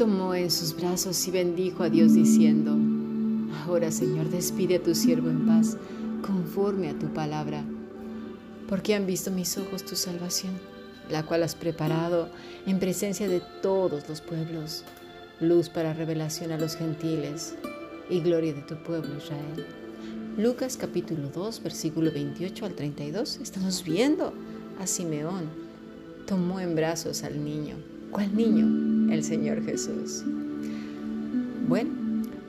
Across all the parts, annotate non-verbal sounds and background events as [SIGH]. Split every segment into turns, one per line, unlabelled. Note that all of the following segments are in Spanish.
tomó en sus brazos y bendijo a Dios diciendo, Ahora Señor, despide a tu siervo en paz, conforme a tu palabra, porque han visto mis ojos tu salvación, la cual has preparado en presencia de todos los pueblos, luz para revelación a los gentiles y gloria de tu pueblo Israel. Lucas capítulo 2, versículo 28 al 32, estamos viendo a Simeón. Tomó en brazos al niño. ¿Cuál niño? El Señor Jesús. Bueno,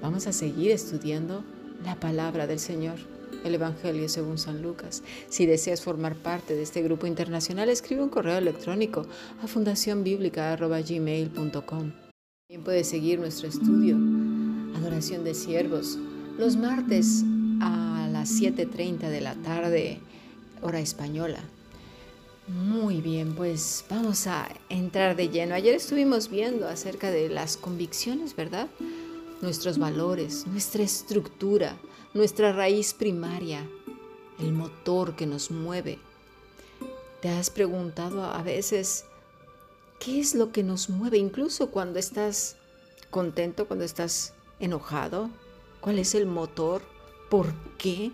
vamos a seguir estudiando la palabra del Señor, el Evangelio según San Lucas. Si deseas formar parte de este grupo internacional, escribe un correo electrónico a fundacionbiblica.gmail.com. También puedes seguir nuestro estudio, Adoración de Siervos, los martes a las 7.30 de la tarde, hora española. Muy bien, pues vamos a entrar de lleno. Ayer estuvimos viendo acerca de las convicciones, ¿verdad? Nuestros valores, nuestra estructura, nuestra raíz primaria, el motor que nos mueve. ¿Te has preguntado a veces qué es lo que nos mueve, incluso cuando estás contento, cuando estás enojado? ¿Cuál es el motor? ¿Por qué?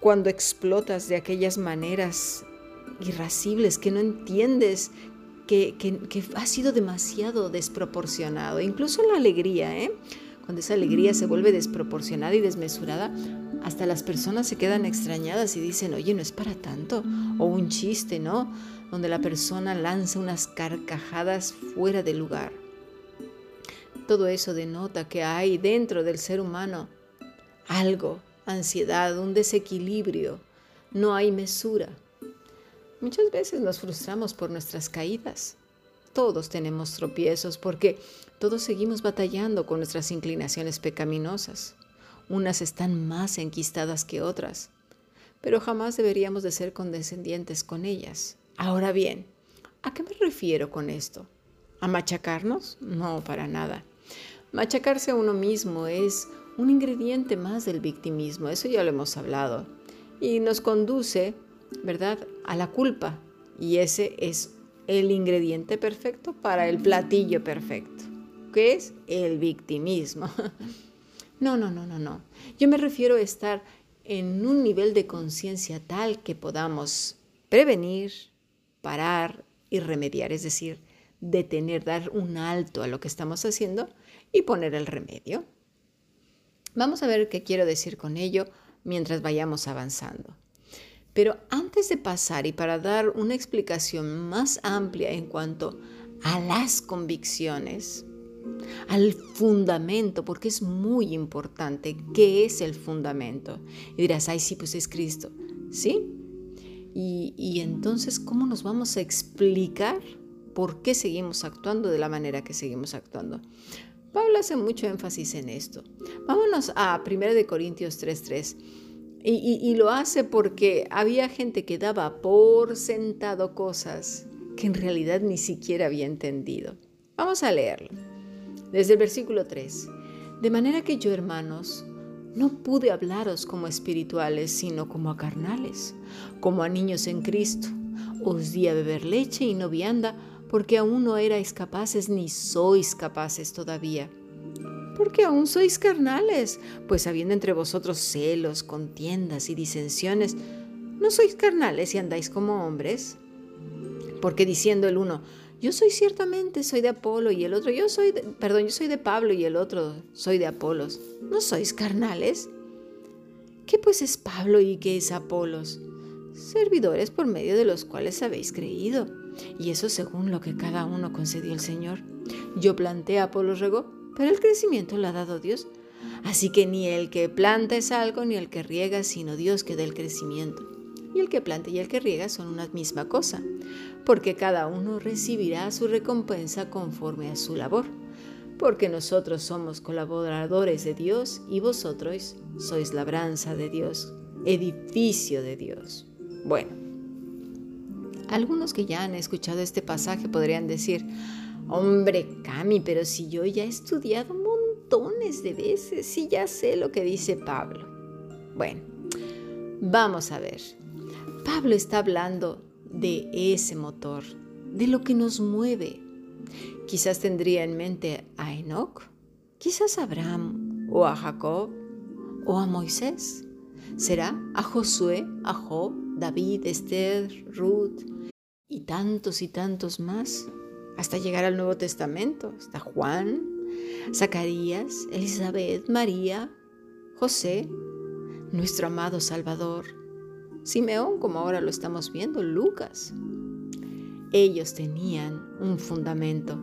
Cuando explotas de aquellas maneras irascibles, que no entiendes, que, que, ha sido demasiado desproporcionado. Incluso la alegría, ¿eh? cuando esa alegría se vuelve desproporcionada y desmesurada, hasta las personas se quedan extrañadas y dicen, oye, no es para tanto. O un chiste, ¿no? Donde la persona lanza unas carcajadas fuera de lugar. Todo eso denota que hay dentro del ser humano algo, ansiedad, un desequilibrio. No hay mesura. Muchas veces nos frustramos por nuestras caídas. Todos tenemos tropiezos porque todos seguimos batallando con nuestras inclinaciones pecaminosas. Unas están más enquistadas que otras, pero jamás deberíamos de ser condescendientes con ellas. Ahora bien, ¿a qué me refiero con esto? ¿A machacarnos? No, para nada. Machacarse a uno mismo es un ingrediente más del victimismo, eso ya lo hemos hablado, y nos conduce ¿verdad? A la culpa. Y ese es el ingrediente perfecto para el platillo perfecto, que es el victimismo. [LAUGHS] No, no, no, no, no. Yo me refiero a estar en un nivel de conciencia tal que podamos prevenir, parar y remediar, es decir, detener, dar un alto a lo que estamos haciendo y poner el remedio. Vamos a ver qué quiero decir con ello mientras vayamos avanzando. Pero antes de pasar y para dar una explicación más amplia en cuanto a las convicciones, al fundamento, porque es muy importante, ¿qué es el fundamento? Y dirás, ay, sí, pues es Cristo, ¿sí? Y, y entonces, ¿cómo nos vamos a explicar por qué seguimos actuando de la manera que seguimos actuando? Pablo hace mucho énfasis en esto. Vámonos a 1 Corintios 3:3. Y, lo hace porque había gente que daba por sentado cosas que en realidad ni siquiera había entendido. Vamos a leerlo. Desde el versículo 3. De manera que yo, hermanos, no pude hablaros como espirituales, sino como a carnales, como a niños en Cristo. Os di a beber leche y no vianda, porque aún no erais capaces ni sois capaces todavía porque aún sois carnales, pues habiendo entre vosotros celos, contiendas y disensiones, ¿no sois carnales y andáis como hombres? Porque diciendo el uno, yo soy ciertamente, soy de Apolo, y el otro, yo soy, de, perdón, yo soy de Pablo, y el otro, soy de Apolos, ¿no sois carnales? ¿Qué pues es Pablo y qué es Apolos? Servidores por medio de los cuales habéis creído, y eso según lo que cada uno concedió el Señor. Yo planté, Apolos regó, pero el crecimiento lo ha dado Dios. Así que ni el que planta es algo, ni el que riega, sino Dios que da el crecimiento. Y el que planta y el que riega son una misma cosa, porque cada uno recibirá su recompensa conforme a su labor. Porque nosotros somos colaboradores de Dios y vosotros sois labranza de Dios, edificio de Dios. Bueno, algunos que ya han escuchado este pasaje podrían decir, Hombre, Cami, pero si yo ya he estudiado montones de veces, si ya sé lo que dice Pablo. Bueno, vamos a ver. Pablo está hablando de ese motor, de lo que nos mueve, Quizás tendría en mente a Enoch, quizás a Abraham o a Jacob o a Moisés. ¿Será a Josué, a Job, David, Esther, Ruth y tantos y tantos más? Hasta llegar al Nuevo Testamento, hasta Juan, Zacarías, Elizabeth, María, José, nuestro amado Salvador, Simeón, como ahora lo estamos viendo, Lucas. Ellos tenían un fundamento.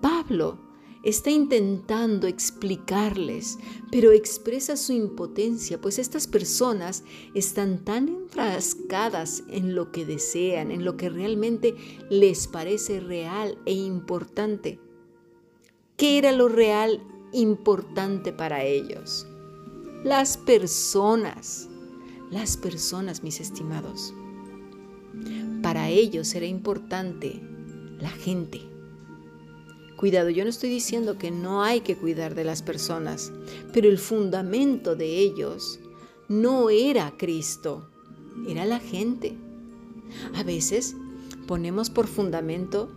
Pablo está intentando explicarles, pero expresa su impotencia, pues estas personas están tan enfrascadas en lo que desean, en lo que realmente les parece real e importante. ¿Qué era lo real importante para ellos? Las personas, las personas, mis estimados. Para ellos era importante la gente. Cuidado, yo no estoy diciendo que no hay que cuidar de las personas, pero el fundamento de ellos no era Cristo, era la gente. A veces ponemos por fundamento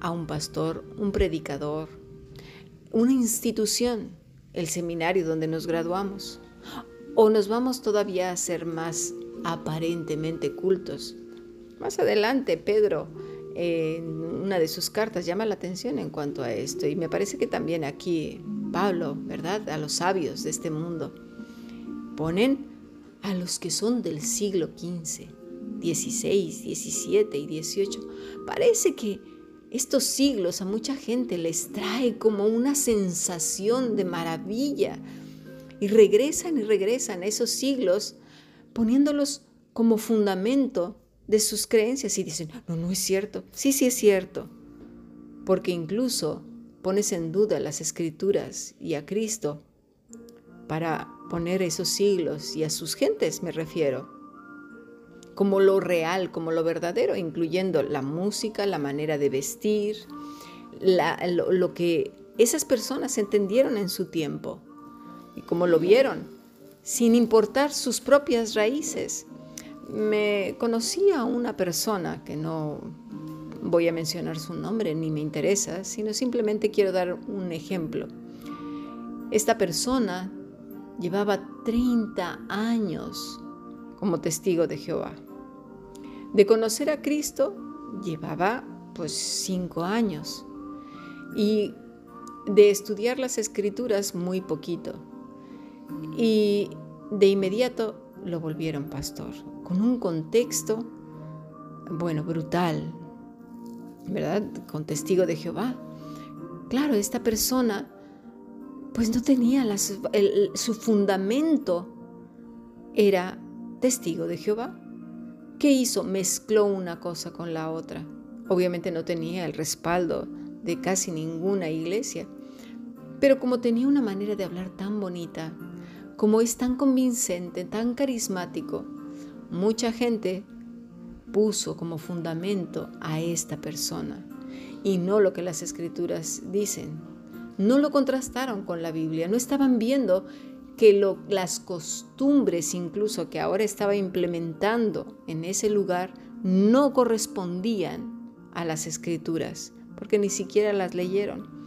a un pastor, un predicador, una institución, el seminario donde nos graduamos, o nos vamos todavía a ser más aparentemente cultos. Más adelante, Pedro, en una de sus cartas, llama la atención en cuanto a esto, y me parece que también aquí Pablo, ¿verdad? A los sabios de este mundo, ponen a los que son del siglo XV, XVI, XVII y XVIII. Parece que estos siglos a mucha gente les trae como una sensación de maravilla y regresan y regresan a esos siglos poniéndolos como fundamento de sus creencias y dicen, no, no es cierto. Sí, sí es cierto. Porque incluso pones en duda las escrituras y a Cristo para poner esos siglos y a sus gentes me refiero como lo real, como lo verdadero, incluyendo la música, la manera de vestir, lo, lo que esas personas entendieron en su tiempo y como lo vieron, sin importar sus propias raíces. Me conocí a una persona que no voy a mencionar su nombre ni me interesa, sino simplemente quiero dar un ejemplo. Esta persona llevaba 30 años como testigo de Jehová. De conocer a Cristo llevaba pues cinco años y de estudiar las escrituras muy poquito. Y de inmediato lo volvieron pastor, con un contexto, bueno, brutal, ¿verdad? Con testigo de Jehová. Claro, esta persona pues no tenía su fundamento, era testigo de Jehová. ¿Qué hizo? Mezcló una cosa con la otra. Obviamente no tenía el respaldo de casi ninguna iglesia, pero como tenía una manera de hablar tan bonita, como es tan convincente, tan carismático, mucha gente puso como fundamento a esta persona y no lo que las escrituras dicen. No lo contrastaron con la Biblia, no estaban viendo que las costumbres incluso que ahora estaba implementando en ese lugar no correspondían a las escrituras, porque ni siquiera las leyeron.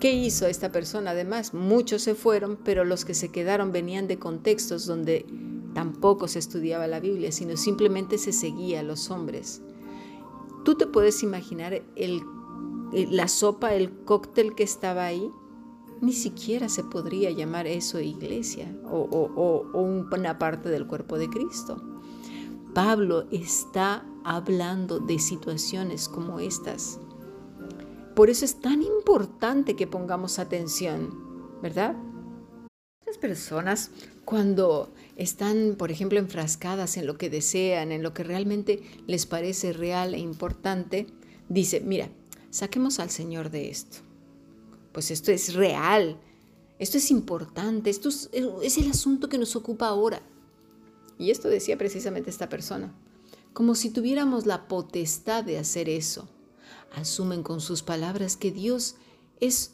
¿Qué hizo esta persona? Además, muchos se fueron, pero los que se quedaron venían de contextos donde tampoco se estudiaba la Biblia, sino simplemente se seguía a los hombres. Tú te puedes imaginar la sopa, el cóctel que estaba ahí ni siquiera se podría llamar eso iglesia o, una parte del cuerpo de Cristo. Pablo está hablando de situaciones como estas. Por eso es tan importante que pongamos atención, ¿verdad? Personas cuando están, por ejemplo, enfrascadas en lo que desean, en lo que realmente les parece real e importante, dice, mira, saquemos al Señor de esto pues esto es real, esto es importante, esto es, el asunto que nos ocupa ahora. Y esto decía precisamente esta persona, como si tuviéramos la potestad de hacer eso. Asumen con sus palabras que Dios es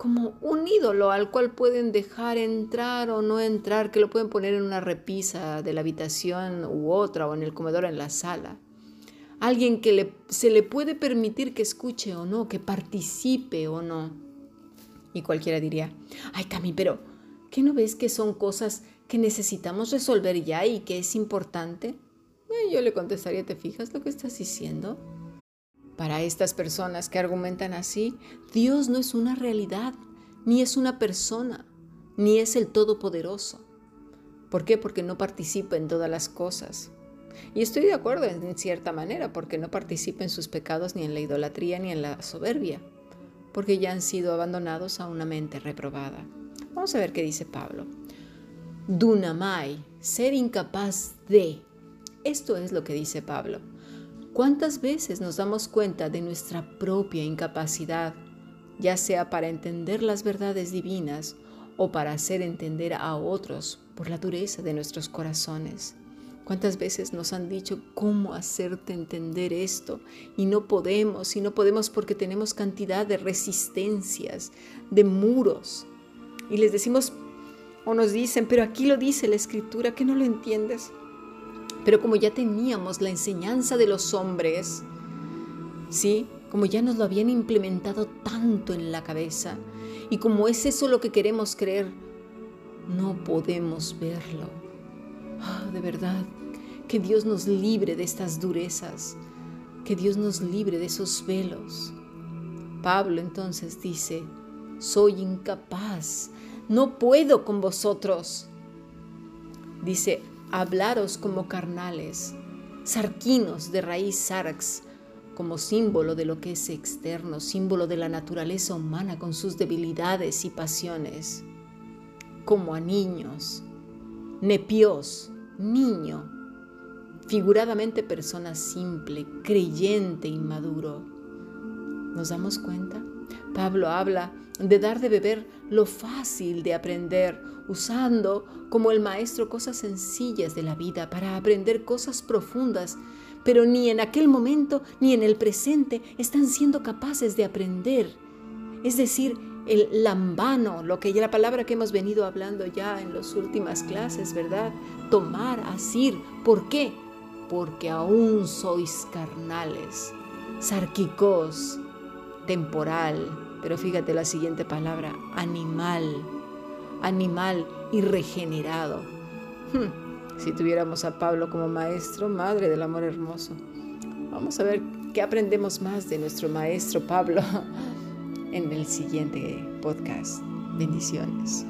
como un ídolo al cual pueden dejar entrar o no entrar, que lo pueden poner en una repisa de la habitación u otra o en el comedor en la sala. alguien que se le puede permitir que escuche o no, que participe o no. Y cualquiera diría, ay Cami, pero ¿qué no ves que son cosas que necesitamos resolver ya y que es importante? Eh, yo le contestaría, ¿te fijas lo que estás diciendo? Para estas personas que argumentan así, Dios no es una realidad, ni es una persona, ni es el Todopoderoso. ¿Por qué? Porque no participa en todas las cosas. Y estoy de acuerdo en cierta manera, porque no participa en sus pecados ni en la idolatría ni en la soberbia, porque ya han sido abandonados a una mente reprobada. Vamos a ver qué dice Pablo. Dunamai, ser incapaz de. Esto es lo que dice Pablo. ¿Cuántas veces nos damos cuenta de nuestra propia incapacidad, ya sea para entender las verdades divinas o para hacer entender a otros por la dureza de nuestros corazones? ¿Cuántas veces nos han dicho cómo hacerte entender esto? Y no podemos, y no podemos porque tenemos cantidad de resistencias, de muros. Y les decimos, o nos dicen, pero aquí lo dice la escritura, que no lo entiendes. Pero como ya teníamos la enseñanza de los hombres, ¿sí? Como ya nos lo habían implementado tanto en la cabeza, y como es eso lo que queremos creer, no podemos verlo. Ah, de verdad, que Dios nos libre de estas durezas, que Dios nos libre de esos velos. Pablo entonces dice, soy incapaz, no puedo con vosotros. Dice, hablaros como carnales, sarquinos de raíz sarx, como símbolo de lo que es externo, símbolo de la naturaleza humana con sus debilidades y pasiones, como a niños, nepios, niño, figuradamente persona simple, creyente, inmaduro. ¿Nos damos cuenta? Pablo habla de dar de beber lo fácil de aprender, usando como el maestro cosas sencillas de la vida para aprender cosas profundas, pero ni en aquel momento ni en el presente están siendo capaces de aprender. Es decir, el lambano, lo que ya la palabra que hemos venido hablando ya en las últimas clases, ¿verdad? Tomar, asir. ¿Por qué? porque aún sois carnales, sarquicos, temporal, pero fíjate la siguiente palabra, animal, animal y regenerado. Hmm, si tuviéramos a Pablo como maestro, madre del amor hermoso. Vamos a ver qué aprendemos más de nuestro maestro Pablo [LAUGHS] en el siguiente podcast. Bendiciones.